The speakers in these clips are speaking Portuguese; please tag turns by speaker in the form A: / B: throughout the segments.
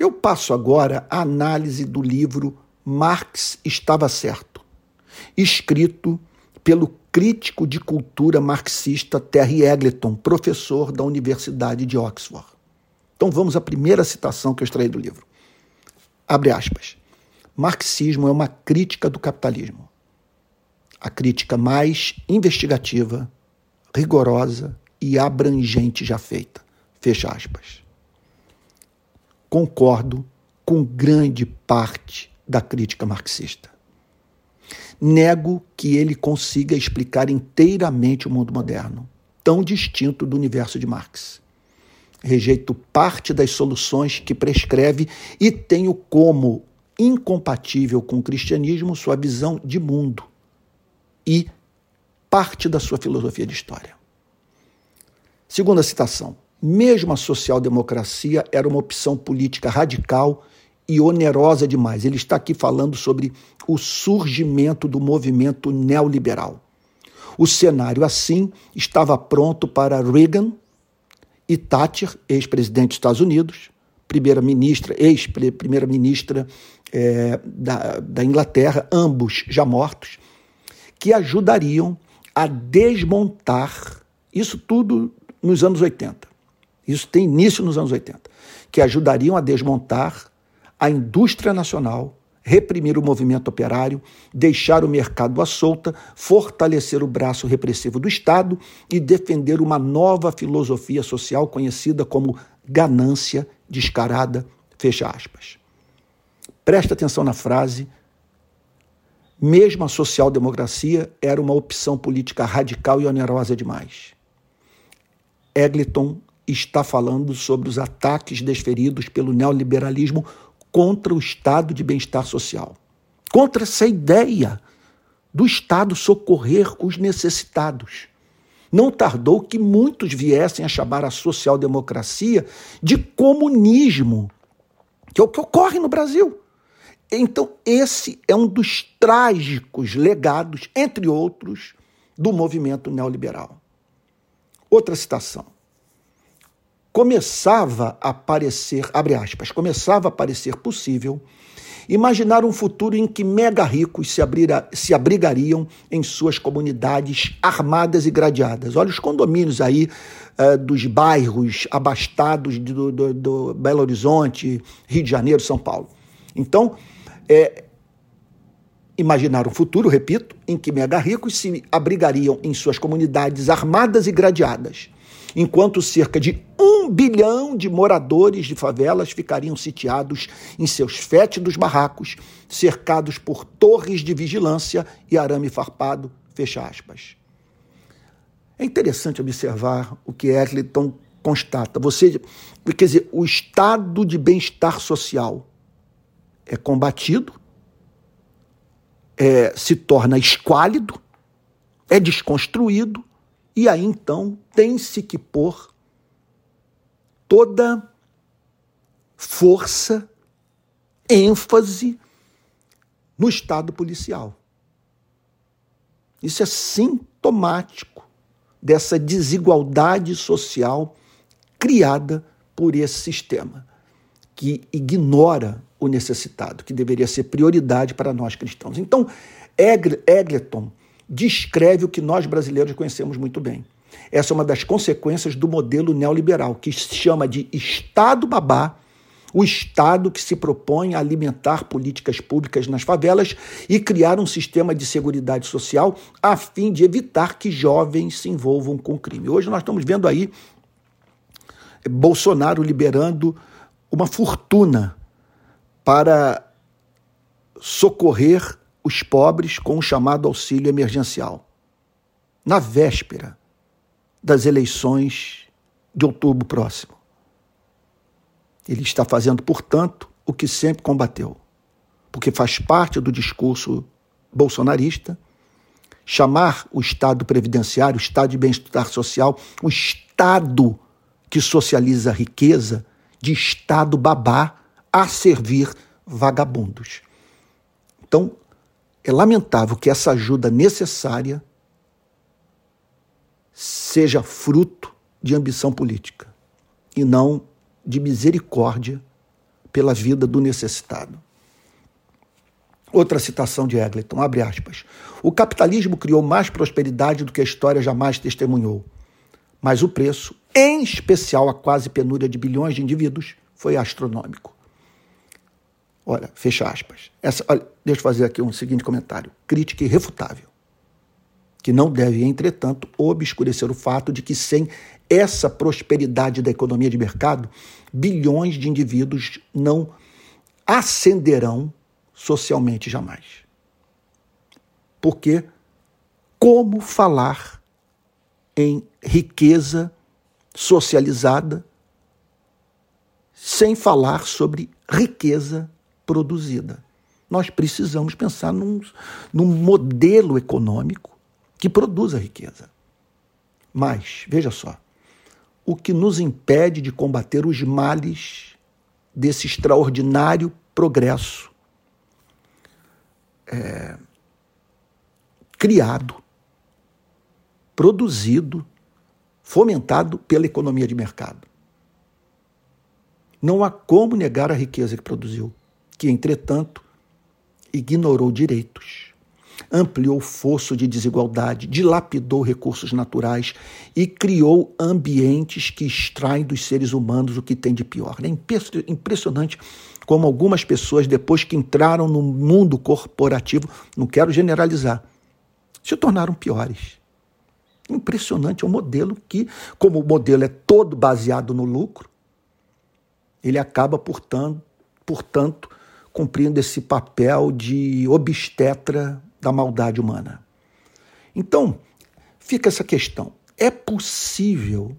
A: Eu passo agora a análise do livro Marx Estava Certo, escrito pelo crítico de cultura marxista Terry Eggleton, professor da Universidade de Oxford. Então vamos à primeira citação que eu extraí do livro. Abre aspas. Marxismo é uma crítica do capitalismo. A crítica mais investigativa, rigorosa e abrangente já feita. Fecha aspas. Concordo com grande parte da crítica marxista. Nego que ele consiga explicar inteiramente o mundo moderno, tão distinto do universo de Marx. Rejeito parte das soluções que prescreve e tenho como incompatível com o cristianismo sua visão de mundo e parte da sua filosofia de história. Segunda citação. Mesmo a social-democracia era uma opção política radical e onerosa demais. Ele está aqui falando sobre o surgimento do movimento neoliberal. O cenário, assim, estava pronto para Reagan e Thatcher, ex-presidente dos Estados Unidos, primeira-ministra, ex-primeira-ministra é, da, da Inglaterra, ambos já mortos, que ajudariam a desmontar isso tudo nos anos 80. Isso tem início nos anos 80, que ajudariam a desmontar a indústria nacional, reprimir o movimento operário, deixar o mercado à solta, fortalecer o braço repressivo do Estado e defender uma nova filosofia social conhecida como ganância descarada, fecha aspas. Presta atenção na frase. Mesmo a social-democracia era uma opção política radical e onerosa demais. Eglinton está falando sobre os ataques desferidos pelo neoliberalismo contra o estado de bem-estar social, contra essa ideia do Estado socorrer os necessitados. Não tardou que muitos viessem a chamar a social-democracia de comunismo, que é o que ocorre no Brasil. Então, esse é um dos trágicos legados, entre outros, do movimento neoliberal. Outra citação começava a parecer, abre aspas, começava a parecer possível imaginar um futuro em que mega ricos se, abrira, se abrigariam em suas comunidades armadas e gradeadas. Olha os condomínios aí uh, dos bairros abastados do, do, do, Belo Horizonte, Rio de Janeiro, São Paulo. Então, é, imaginar um futuro, repito, em que mega ricos se abrigariam em suas comunidades armadas e gradeadas enquanto cerca de um bilhão de moradores de favelas ficariam sitiados em seus fétidos barracos, cercados por torres de vigilância e arame farpado. Fecha aspas. É interessante observar o que Eglinton constata. Você, quer dizer, o estado de bem-estar social é combatido, é, se torna esquálido, é desconstruído e aí então tem-se que pôr toda força, ênfase no Estado policial. Isso é sintomático dessa desigualdade social criada por esse sistema, que ignora o necessitado, que deveria ser prioridade para nós cristãos. Então, Egleton descreve o que nós brasileiros conhecemos muito bem. Essa é uma das consequências do modelo neoliberal, que se chama de Estado babá, o Estado que se propõe a alimentar políticas públicas nas favelas e criar um sistema de segurança social a fim de evitar que jovens se envolvam com crime. Hoje nós estamos vendo aí Bolsonaro liberando uma fortuna para socorrer os pobres com o chamado auxílio emergencial. Na véspera das eleições de outubro próximo. Ele está fazendo, portanto, o que sempre combateu, porque faz parte do discurso bolsonarista chamar o Estado previdenciário, o Estado de bem-estar social, o Estado que socializa a riqueza, de Estado babá a servir vagabundos. Então, é lamentável que essa ajuda necessária seja fruto de ambição política e não de misericórdia pela vida do necessitado. Outra citação de Eglinton, abre aspas. O capitalismo criou mais prosperidade do que a história jamais testemunhou. Mas o preço, em especial a quase penúria de bilhões de indivíduos, foi astronômico. Olha, fecha aspas. Essa, olha, deixa eu fazer aqui um seguinte comentário. Crítica irrefutável. Que não deve, entretanto, obscurecer o fato de que sem essa prosperidade da economia de mercado, bilhões de indivíduos não ascenderão socialmente jamais. Porque como falar em riqueza socializada sem falar sobre riqueza produzida? Nós precisamos pensar num, num modelo econômico que produza riqueza. Mas, veja só, o que nos impede de combater os males desse extraordinário progresso é, criado, produzido, fomentado pela economia de mercado. Não há como negar a riqueza que produziu, que, entretanto, ignorou direitos, ampliou o fosso de desigualdade, dilapidou recursos naturais e criou ambientes que extraem dos seres humanos o que tem de pior. É impressionante como algumas pessoas, depois que entraram no mundo corporativo, não quero generalizar, se tornaram piores. Impressionante, é um modelo que, como o modelo é todo baseado no lucro, ele acaba, portanto, portanto cumprindo esse papel de obstetra da maldade humana. Então, fica essa questão: é possível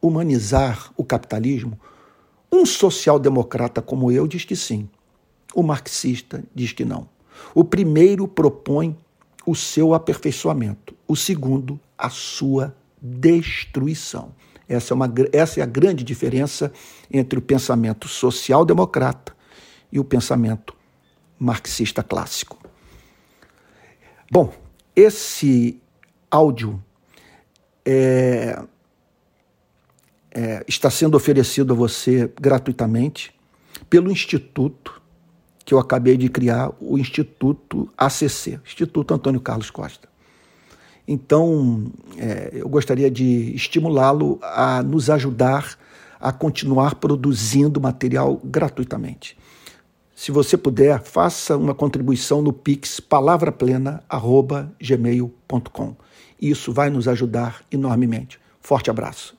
A: humanizar o capitalismo? Um social-democrata como eu diz que sim. O marxista diz que não. O primeiro propõe o seu aperfeiçoamento, o segundo, a sua destruição. Essa é, uma, essa é a grande diferença entre o pensamento social-democrata e o pensamento marxista clássico. Bom, esse áudio é, é, está sendo oferecido a você gratuitamente pelo Instituto que eu acabei de criar, o Instituto ACC, Instituto Antônio Carlos Costa. Então, é, eu gostaria de estimulá-lo a nos ajudar a continuar produzindo material gratuitamente. Se você puder, faça uma contribuição no pix palavraplena@gmail.com. Isso vai nos ajudar enormemente. Forte abraço.